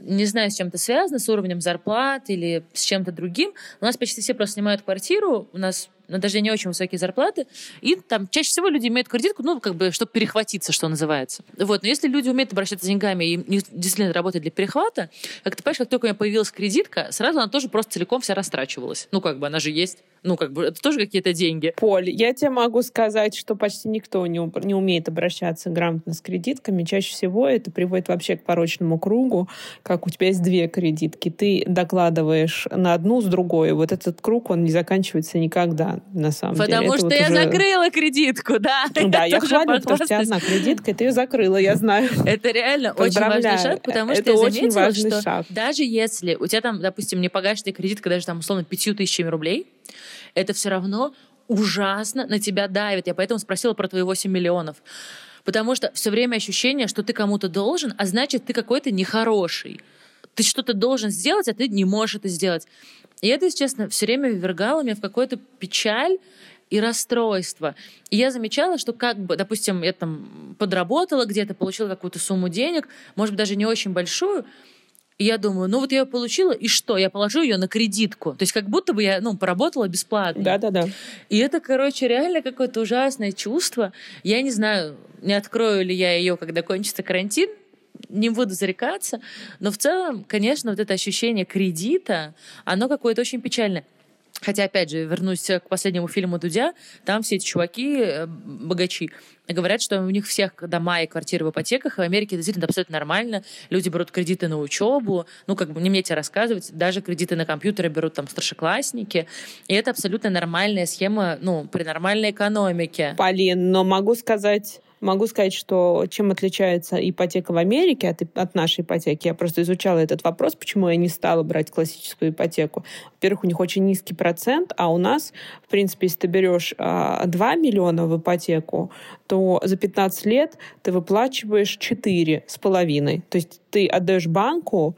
Не знаю, с чем это связано, с уровнем зарплат или с чем-то другим. У нас почти все просто снимают квартиру. У нас но даже не очень высокие зарплаты, и там чаще всего люди имеют кредитку, ну, как бы, чтобы перехватиться, что называется. Вот, но если люди умеют обращаться с деньгами и действительно работать для перехвата, как ты понимаешь, как только у меня появилась кредитка, сразу она тоже просто целиком вся растрачивалась. Ну, как бы, она же есть. Ну, как бы, это тоже какие-то деньги. Поль, я тебе могу сказать, что почти никто не, не умеет обращаться грамотно с кредитками. Чаще всего это приводит вообще к порочному кругу, как у тебя есть две кредитки. Ты докладываешь на одну с другой. Вот этот круг, он не заканчивается никогда, на самом Потому деле. Потому что вот я уже... закрыла кредитку, да. Да, я хвалю, потому что у тебя одна кредитка, и ты ее закрыла, я знаю. Это реально очень важный шаг, потому что я заметила, что даже если у тебя там, допустим, не погашенная кредитка даже там условно пятью тысячами рублей, это все равно ужасно на тебя давит. Я поэтому спросила про твои 8 миллионов. Потому что все время ощущение, что ты кому-то должен, а значит, ты какой-то нехороший. Ты что-то должен сделать, а ты не можешь это сделать. И это, если честно, все время ввергало меня в какую-то печаль и расстройство. И я замечала, что как бы, допустим, я там подработала где-то, получила какую-то сумму денег, может быть, даже не очень большую, и я думаю, ну вот я ее получила, и что? Я положу ее на кредитку. То есть как будто бы я, ну, поработала бесплатно. Да-да-да. И это, короче, реально какое-то ужасное чувство. Я не знаю, не открою ли я ее, когда кончится карантин, не буду зарекаться, но в целом, конечно, вот это ощущение кредита, оно какое-то очень печальное. Хотя, опять же, вернусь к последнему фильму Дудя, там все эти чуваки, э, богачи, говорят, что у них всех дома и квартиры в ипотеках, и в Америке это действительно абсолютно нормально. Люди берут кредиты на учебу, ну, как бы не мне тебе рассказывать, даже кредиты на компьютеры берут там старшеклассники, и это абсолютно нормальная схема, ну, при нормальной экономике. Полин, но могу сказать, Могу сказать, что чем отличается ипотека в Америке от, от нашей ипотеки. Я просто изучала этот вопрос, почему я не стала брать классическую ипотеку. Во-первых, у них очень низкий процент, а у нас, в принципе, если ты берешь а, 2 миллиона в ипотеку, то за 15 лет ты выплачиваешь 4 с половиной. То есть ты отдаешь банку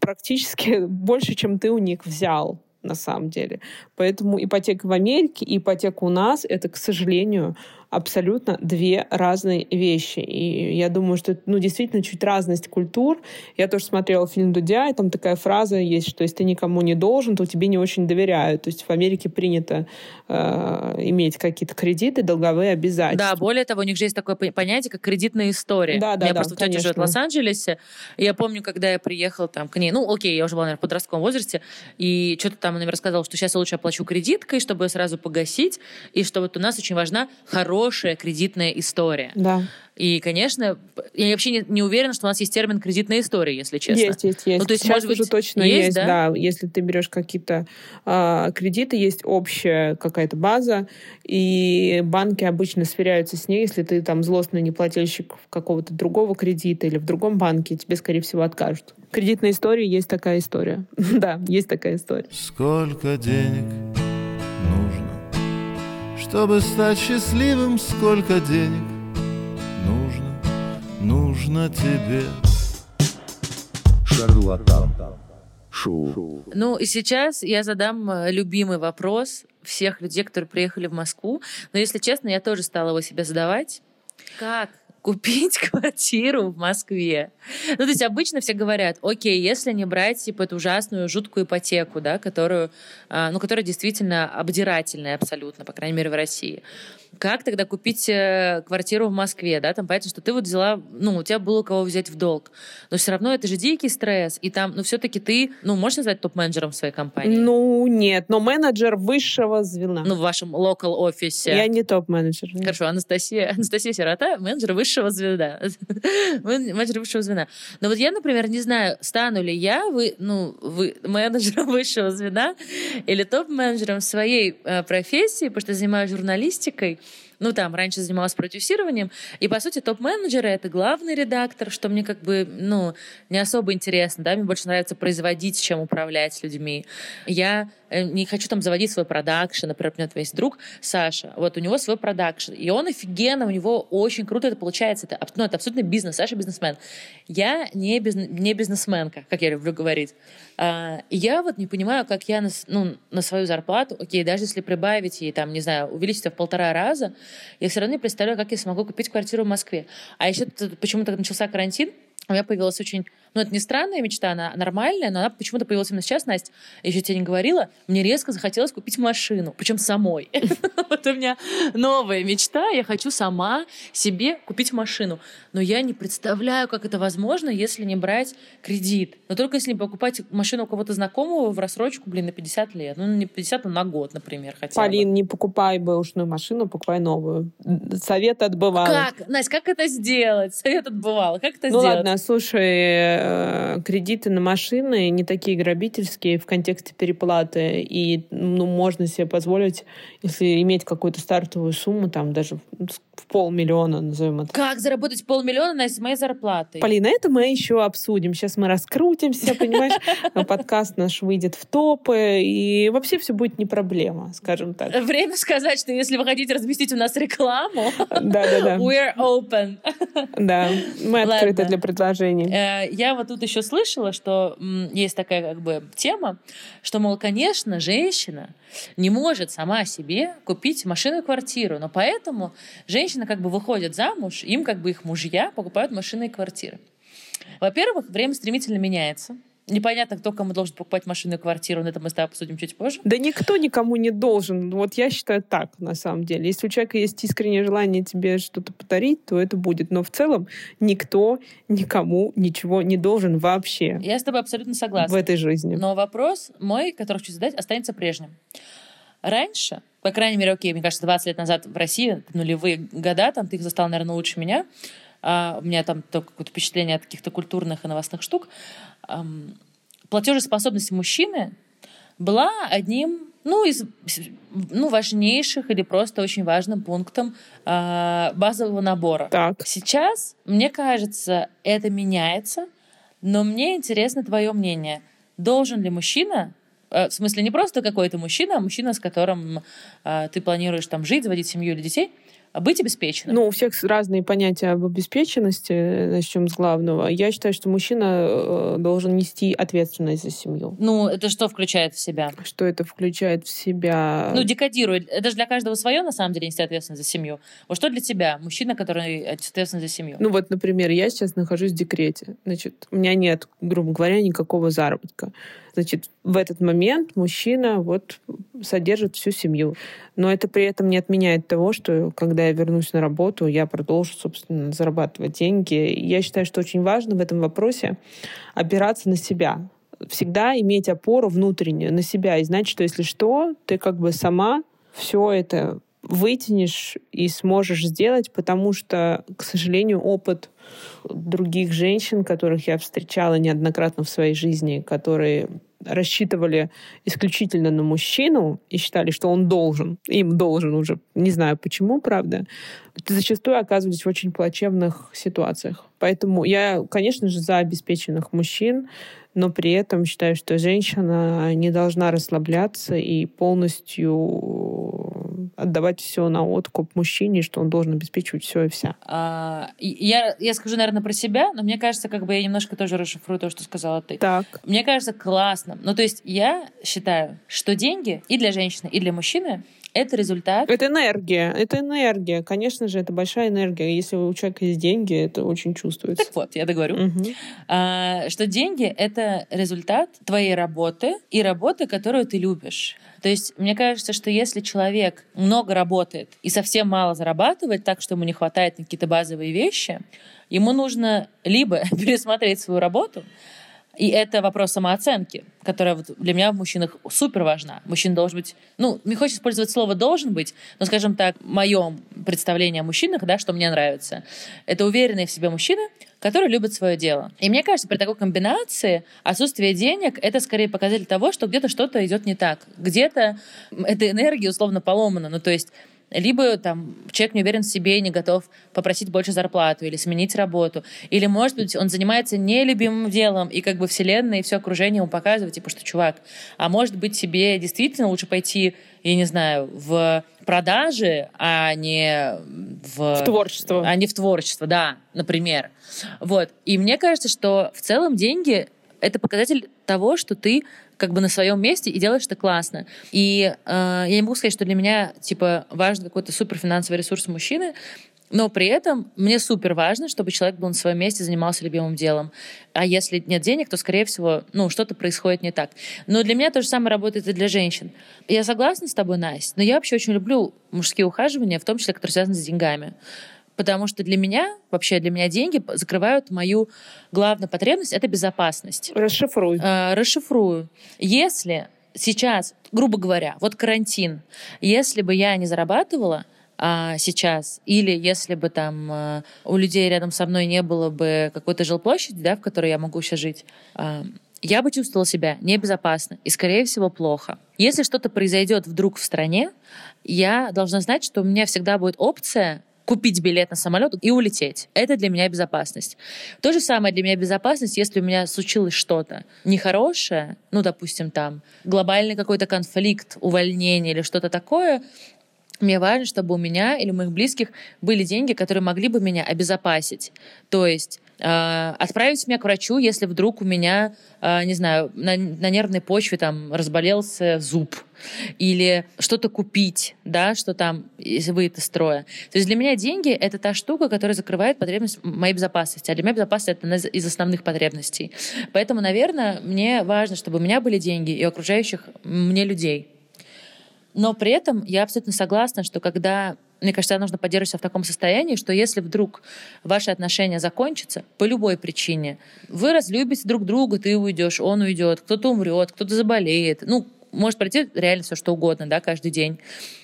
практически больше, чем ты у них взял на самом деле. Поэтому ипотека в Америке и ипотека у нас — это, к сожалению, абсолютно две разные вещи. И я думаю, что ну, действительно чуть разность культур. Я тоже смотрела фильм Дудя, и там такая фраза есть, что если ты никому не должен, то тебе не очень доверяют. То есть в Америке принято э, иметь какие-то кредиты, долговые обязательства. Да, более того, у них же есть такое понятие, как кредитная история. Да, да, я да, просто тетя живет в Лос-Анджелесе. И я помню, когда я приехала там к ней, ну, окей, я уже была, наверное, в подростковом возрасте, и что-то там она мне рассказала, что сейчас я лучше оплачу кредиткой, чтобы ее сразу погасить, и что вот у нас очень важна хорошая хорошая кредитная история. Да. И, конечно, я вообще не, не уверена, что у нас есть термин кредитная история, если честно. Есть, есть, есть. Ну, то есть, Сейчас может уже быть, точно есть, есть, да? да. Если ты берешь какие-то э, кредиты, есть общая какая-то база, и банки обычно сверяются с ней, если ты там злостный неплательщик какого-то другого кредита или в другом банке, тебе, скорее всего, откажут. Кредитная история есть такая история. да, есть такая история. Сколько денег чтобы стать счастливым, сколько денег нужно, нужно тебе. шарлатан. Шоу. Ну, и сейчас я задам э, любимый вопрос всех людей, которые приехали в Москву. Но, если честно, я тоже стала его себе задавать. Как купить квартиру в Москве. Ну, то есть обычно все говорят, окей, если не брать, типа, эту ужасную, жуткую ипотеку, да, которую, а, ну, которая действительно обдирательная абсолютно, по крайней мере, в России. Как тогда купить э, квартиру в Москве, да, там понятно, что ты вот взяла, ну, у тебя было кого взять в долг, но все равно это же дикий стресс, и там, ну, все-таки ты, ну, можешь назвать топ-менеджером своей компании? Ну, нет, но менеджер высшего звена. Ну, в вашем local офисе. Я не топ-менеджер. Хорошо, Анастасия, Анастасия Сирота, менеджер высшего звена. менеджер высшего звена. Но вот я, например, не знаю, стану ли я вы, ну, вы, менеджером высшего звена или топ-менеджером своей э, профессии, потому что занимаюсь журналистикой, ну, там, раньше занималась продюсированием, и, по сути, топ-менеджеры — это главный редактор, что мне как бы, ну, не особо интересно, да, мне больше нравится производить, чем управлять людьми. Я не хочу там заводить свой продакшн, например, у меня есть друг Саша, вот у него свой продакшн, и он офигенно, у него очень круто это получается, это, ну, это абсолютно бизнес, Саша бизнесмен. Я не, бизнес, не бизнесменка, как я люблю говорить. А, и я вот не понимаю, как я на, ну, на свою зарплату, окей, даже если прибавить и там, не знаю, увеличить в полтора раза, я все равно не представляю, как я смогу купить квартиру в Москве. А еще почему-то начался карантин, у меня появилась очень ну, это не странная мечта, она нормальная, но она почему-то появилась именно сейчас, Настя. Я еще тебе не говорила, мне резко захотелось купить машину, причем самой. Вот у меня новая мечта, я хочу сама себе купить машину. Но я не представляю, как это возможно, если не брать кредит. Но только если покупать машину у кого-то знакомого в рассрочку, блин, на 50 лет. Ну, не 50, а на год, например, хотя Полин, не покупай бэушную машину, покупай новую. Совет отбывал. Как? Настя, как это сделать? Совет отбывал. Как это ну, сделать? Ладно, слушай, Э, кредиты на машины не такие грабительские в контексте переплаты, и ну, можно себе позволить, если иметь какую-то стартовую сумму, там даже в полмиллиона, назовем это. Как заработать полмиллиона на моей зарплаты? Полина, это мы еще обсудим. Сейчас мы раскрутимся, понимаешь? Подкаст наш выйдет в топы, и вообще все будет не проблема, скажем так. Время сказать, что если вы хотите разместить у нас рекламу, да-да-да. we're open. Да, мы открыты для предложений. Э, я вот тут еще слышала, что есть такая как бы тема, что, мол, конечно, женщина не может сама себе купить машину и квартиру, но поэтому женщины как бы выходят замуж, им как бы их мужья покупают машины и квартиры. Во-первых, время стремительно меняется. Непонятно, кто кому должен покупать машину и квартиру, но это мы с тобой обсудим чуть позже. Да никто никому не должен. Вот я считаю так, на самом деле. Если у человека есть искреннее желание тебе что-то подарить, то это будет. Но в целом никто никому ничего не должен вообще. Я с тобой абсолютно согласна. В этой жизни. Но вопрос мой, который хочу задать, останется прежним. Раньше, по крайней мере, окей, мне кажется, 20 лет назад в России, нулевые года, там ты их застал, наверное, лучше меня, а, у меня там только какое-то впечатление от каких-то культурных и новостных штук, платежеспособность мужчины была одним ну, из ну, важнейших или просто очень важным пунктом э, базового набора. Так. Сейчас, мне кажется, это меняется, но мне интересно твое мнение. Должен ли мужчина в смысле не просто какой-то мужчина, а мужчина, с которым э, ты планируешь там жить, заводить семью или детей, быть обеспеченным? Ну, у всех разные понятия об обеспеченности. Начнем с главного. Я считаю, что мужчина э, должен нести ответственность за семью. Ну, это что включает в себя? Что это включает в себя? Ну, декодирует. Это же для каждого свое, на самом деле, нести ответственность за семью. Вот что для тебя, мужчина, который ответственен за семью? Ну, вот, например, я сейчас нахожусь в декрете. Значит, у меня нет, грубо говоря, никакого заработка. Значит, в этот момент мужчина вот содержит всю семью. Но это при этом не отменяет того, что когда я вернусь на работу, я продолжу, собственно, зарабатывать деньги. Я считаю, что очень важно в этом вопросе опираться на себя. Всегда иметь опору внутреннюю на себя и знать, что если что, ты как бы сама все это вытянешь и сможешь сделать, потому что, к сожалению, опыт других женщин, которых я встречала неоднократно в своей жизни, которые рассчитывали исключительно на мужчину и считали, что он должен, им должен уже, не знаю почему, правда, зачастую оказывались в очень плачевных ситуациях. Поэтому я, конечно же, за обеспеченных мужчин, но при этом считаю, что женщина не должна расслабляться и полностью отдавать все на откуп мужчине, что он должен обеспечивать все и вся. А, я, я скажу, наверное, про себя, но мне кажется, как бы я немножко тоже расшифрую то, что сказала ты. Так. Мне кажется, классно. Ну, то есть я считаю, что деньги и для женщины, и для мужчины это результат. Это энергия. Это энергия. Конечно же, это большая энергия. Если у человека есть деньги, это очень чувствуется. Так вот, я договорю. Угу. А, что деньги — это результат твоей работы и работы, которую ты любишь. То есть мне кажется, что если человек много работает и совсем мало зарабатывает, так что ему не хватает на какие-то базовые вещи, ему нужно либо пересмотреть свою работу, и это вопрос самооценки, которая вот для меня в мужчинах супер важна. Мужчина должен быть, ну, не хочется использовать слово «должен быть», но, скажем так, в моем представлении о мужчинах, да, что мне нравится, это уверенные в себе мужчины, которые любят свое дело. И мне кажется, при такой комбинации отсутствие денег — это скорее показатель того, что где-то что-то идет не так. Где-то эта энергия условно поломана. Ну, то есть либо там человек не уверен в себе и не готов попросить больше зарплату или сменить работу. Или, может быть, он занимается нелюбимым делом, и как бы вселенная и все окружение ему показывает, типа, что чувак, а может быть, тебе действительно лучше пойти, я не знаю, в продажи, а не в... В творчество. А не в творчество, да, например. Вот. И мне кажется, что в целом деньги — это показатель того, что ты как бы на своем месте и делаешь это классно. И э, я не могу сказать, что для меня типа важен какой-то супер финансовый ресурс мужчины, но при этом мне супер важно, чтобы человек был на своем месте, занимался любимым делом. А если нет денег, то, скорее всего, ну, что-то происходит не так. Но для меня то же самое работает и для женщин. Я согласна с тобой, Настя, но я вообще очень люблю мужские ухаживания, в том числе, которые связаны с деньгами. Потому что для меня, вообще для меня деньги закрывают мою главную потребность — это безопасность. Расшифруй. Э, расшифрую. Если сейчас, грубо говоря, вот карантин, если бы я не зарабатывала, а сейчас, или если бы там э, у людей рядом со мной не было бы какой-то жилплощади, да, в которой я могу сейчас жить, э, я бы чувствовала себя небезопасно и, скорее всего, плохо. Если что-то произойдет вдруг в стране, я должна знать, что у меня всегда будет опция купить билет на самолет и улететь. Это для меня безопасность. То же самое для меня безопасность, если у меня случилось что-то нехорошее, ну, допустим, там, глобальный какой-то конфликт, увольнение или что-то такое, мне важно, чтобы у меня или у моих близких были деньги, которые могли бы меня обезопасить. То есть отправить меня к врачу, если вдруг у меня, э, не знаю, на, на нервной почве там разболелся зуб или что-то купить, да, что там, выйдет из строя. То есть для меня деньги — это та штука, которая закрывает потребность моей безопасности. А для меня безопасность — это одна из основных потребностей. Поэтому, наверное, мне важно, чтобы у меня были деньги и окружающих мне людей. Но при этом я абсолютно согласна, что когда мне кажется, нужно поддерживать себя в таком состоянии, что если вдруг ваши отношения закончатся по любой причине, вы разлюбите друг друга, ты уйдешь, он уйдет, кто-то умрет, кто-то заболеет. Ну, может пройти реально все что угодно, да, каждый день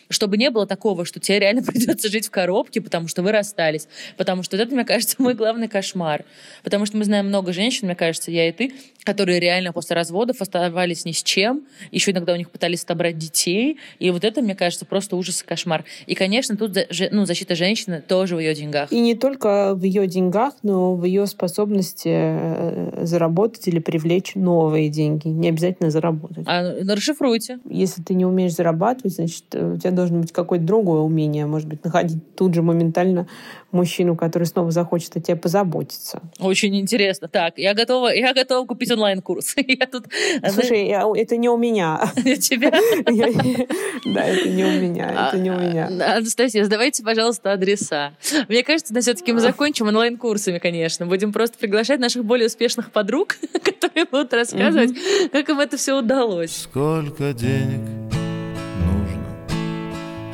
чтобы не было такого, что тебе реально придется жить в коробке, потому что вы расстались. Потому что это, мне кажется, мой главный кошмар. Потому что мы знаем много женщин, мне кажется, я и ты, которые реально после разводов оставались ни с чем. Еще иногда у них пытались отобрать детей. И вот это, мне кажется, просто ужас и кошмар. И, конечно, тут ну, защита женщины тоже в ее деньгах. И не только в ее деньгах, но в ее способности э, заработать или привлечь новые деньги. Не обязательно заработать. А, ну, расшифруйте. Если ты не умеешь зарабатывать, значит, у тебя должно быть какое-то другое умение, может быть, находить тут же моментально мужчину, который снова захочет о тебе позаботиться. Очень интересно. Так, я готова, я готова купить онлайн-курс. Я тут, Слушай, я, это не у меня. Тебя? Да, это не у меня, это не у меня. А, Анастасия, сдавайте, пожалуйста, адреса. Мне кажется, все-таки мы закончим онлайн-курсами, конечно. Будем просто приглашать наших более успешных подруг, которые будут рассказывать, как им это все удалось. Сколько денег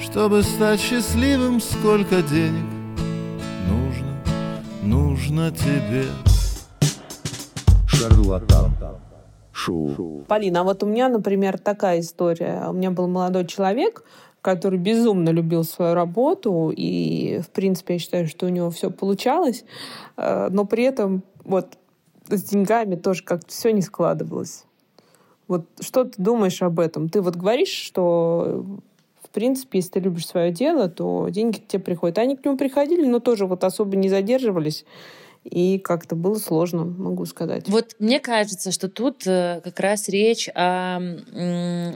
чтобы стать счастливым, сколько денег нужно, нужно тебе. Шарлатан. Шоу. Полина, а вот у меня, например, такая история. У меня был молодой человек, который безумно любил свою работу, и, в принципе, я считаю, что у него все получалось, э, но при этом вот с деньгами тоже как-то все не складывалось. Вот что ты думаешь об этом? Ты вот говоришь, что в принципе, если ты любишь свое дело, то деньги к тебе приходят. Они к нему приходили, но тоже вот особо не задерживались. И как-то было сложно, могу сказать. Вот мне кажется, что тут э, как раз речь о,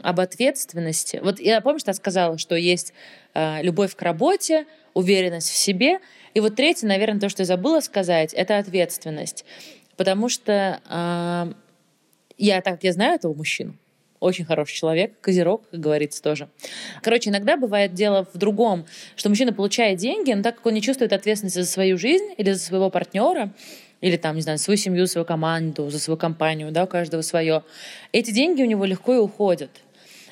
об ответственности. Вот я помню, что я сказала, что есть э, любовь к работе, уверенность в себе. И вот третье, наверное, то, что я забыла сказать, это ответственность. Потому что э, я, так я знаю этого мужчину, очень хороший человек, козерог, как говорится тоже. Короче, иногда бывает дело в другом, что мужчина получает деньги, но так как он не чувствует ответственности за свою жизнь или за своего партнера, или там, не знаю, свою семью, свою команду, за свою компанию, да, у каждого свое, эти деньги у него легко и уходят.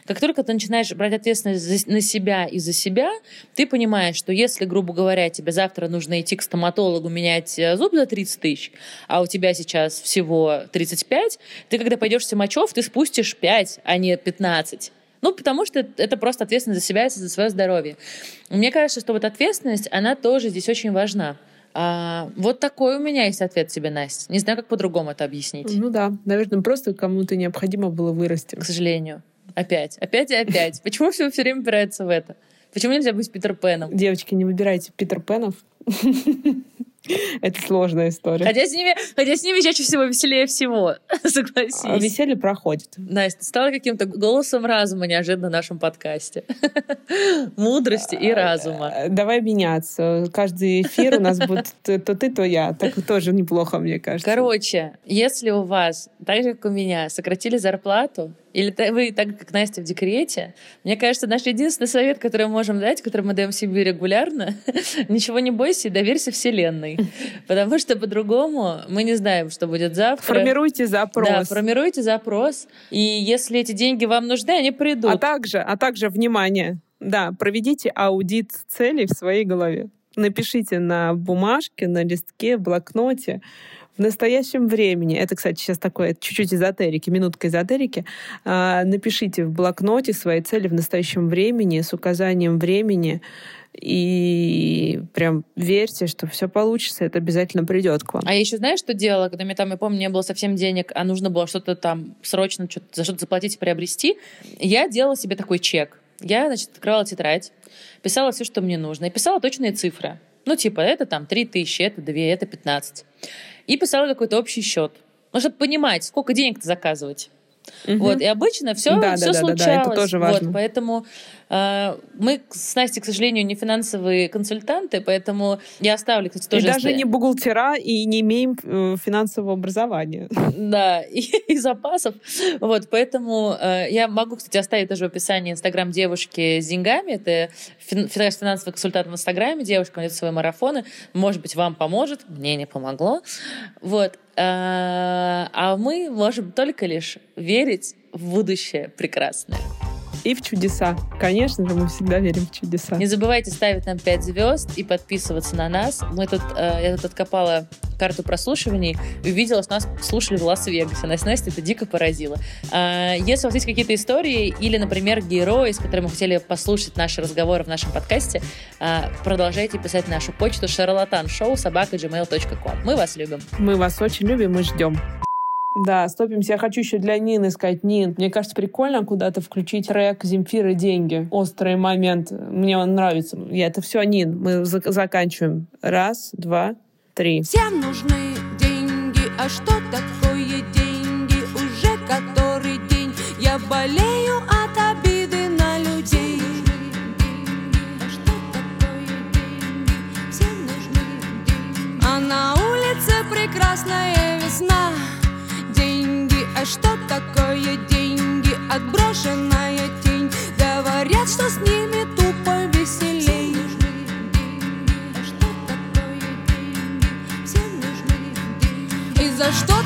Как только ты начинаешь брать ответственность на себя и за себя, ты понимаешь, что если, грубо говоря, тебе завтра нужно идти к стоматологу менять э, зуб за 30 тысяч, а у тебя сейчас всего 35, ты когда пойдешь в Симачев, ты спустишь 5, а не 15. Ну, потому что это просто ответственность за себя и за свое здоровье. Мне кажется, что вот ответственность, она тоже здесь очень важна. А, вот такой у меня есть ответ тебе, Настя. Не знаю, как по-другому это объяснить. Ну да, наверное, просто кому-то необходимо было вырасти. К сожалению. Опять, опять и опять. Почему все все время упирается в это? Почему нельзя быть Питер Пеном? Девочки, не выбирайте Питер Пенов. Это сложная история. Хотя с ними, хотя с ними чаще всего веселее всего, согласись. А веселье проходит. Настя, стала каким-то голосом разума неожиданно в нашем подкасте. Мудрости и разума. Э, давай меняться. Каждый эфир у нас будет то ты, то я. Так тоже неплохо, мне кажется. Короче, если у вас, так же, как у меня, сократили зарплату, или вы, так как Настя в декрете, мне кажется, наш единственный совет, который мы можем дать, который мы даем себе регулярно, ничего не бойся и доверься Вселенной. Потому что по-другому мы не знаем, что будет завтра. Формируйте запрос. Да, формируйте запрос. И если эти деньги вам нужны, они придут. А также, а также, внимание, да, проведите аудит целей в своей голове. Напишите на бумажке, на листке, в блокноте, в настоящем времени, это, кстати, сейчас такое чуть-чуть эзотерики, минутка эзотерики, а, напишите в блокноте свои цели в настоящем времени с указанием времени, и прям верьте, что все получится, это обязательно придет к вам. А я еще знаешь, что делала, когда мне там, я помню, не было совсем денег, а нужно было что-то там срочно что за что-то заплатить и приобрести, я делала себе такой чек. Я, значит, открывала тетрадь, писала все, что мне нужно, и писала точные цифры. Ну, типа, это там 3 тысячи, это 2, это 15 и писала какой-то общий счет. Ну, чтобы понимать, сколько денег-то заказывать. Угу. Вот, и обычно все, да, все да, случалось. Да, да, это тоже важно. Вот, поэтому мы с Настей, к сожалению, не финансовые консультанты, поэтому я оставлю, кстати, тоже... И даже если... не бухгалтера, и не имеем э, финансового образования. Да, и, и запасов. Вот, поэтому э, я могу, кстати, оставить тоже в описании инстаграм девушки с деньгами. Это финансовый консультант в инстаграме, девушка ведет свои марафоны. Может быть, вам поможет, мне не помогло. Вот. Э, а мы можем только лишь верить в будущее прекрасное. И в чудеса. Конечно же, мы всегда верим в чудеса. Не забывайте ставить нам 5 звезд и подписываться на нас. Мы тут, э, я тут откопала карту прослушиваний и увидела, что нас слушали в Лас-Вегасе. Нас Настя это дико поразило. А, если у вас есть какие-то истории или, например, герои, с которыми вы хотели послушать наши разговоры в нашем подкасте, а, продолжайте писать нашу почту шарлатаншоу собака gmail.com. Мы вас любим. Мы вас очень любим и ждем. Да, стопимся. Я хочу еще для Нины сказать. Нин, мне кажется, прикольно куда-то включить трек Земфиры «Деньги». Острый момент. Мне он нравится. Я это все, Нин. Мы заканчиваем. Раз, два, три. Всем нужны деньги. А что такое деньги? Уже который день я болею от обиды на людей. А на улице прекрасная весна а что такое деньги? Отброшенная тень. Говорят, что с ними тупо веселей. И за что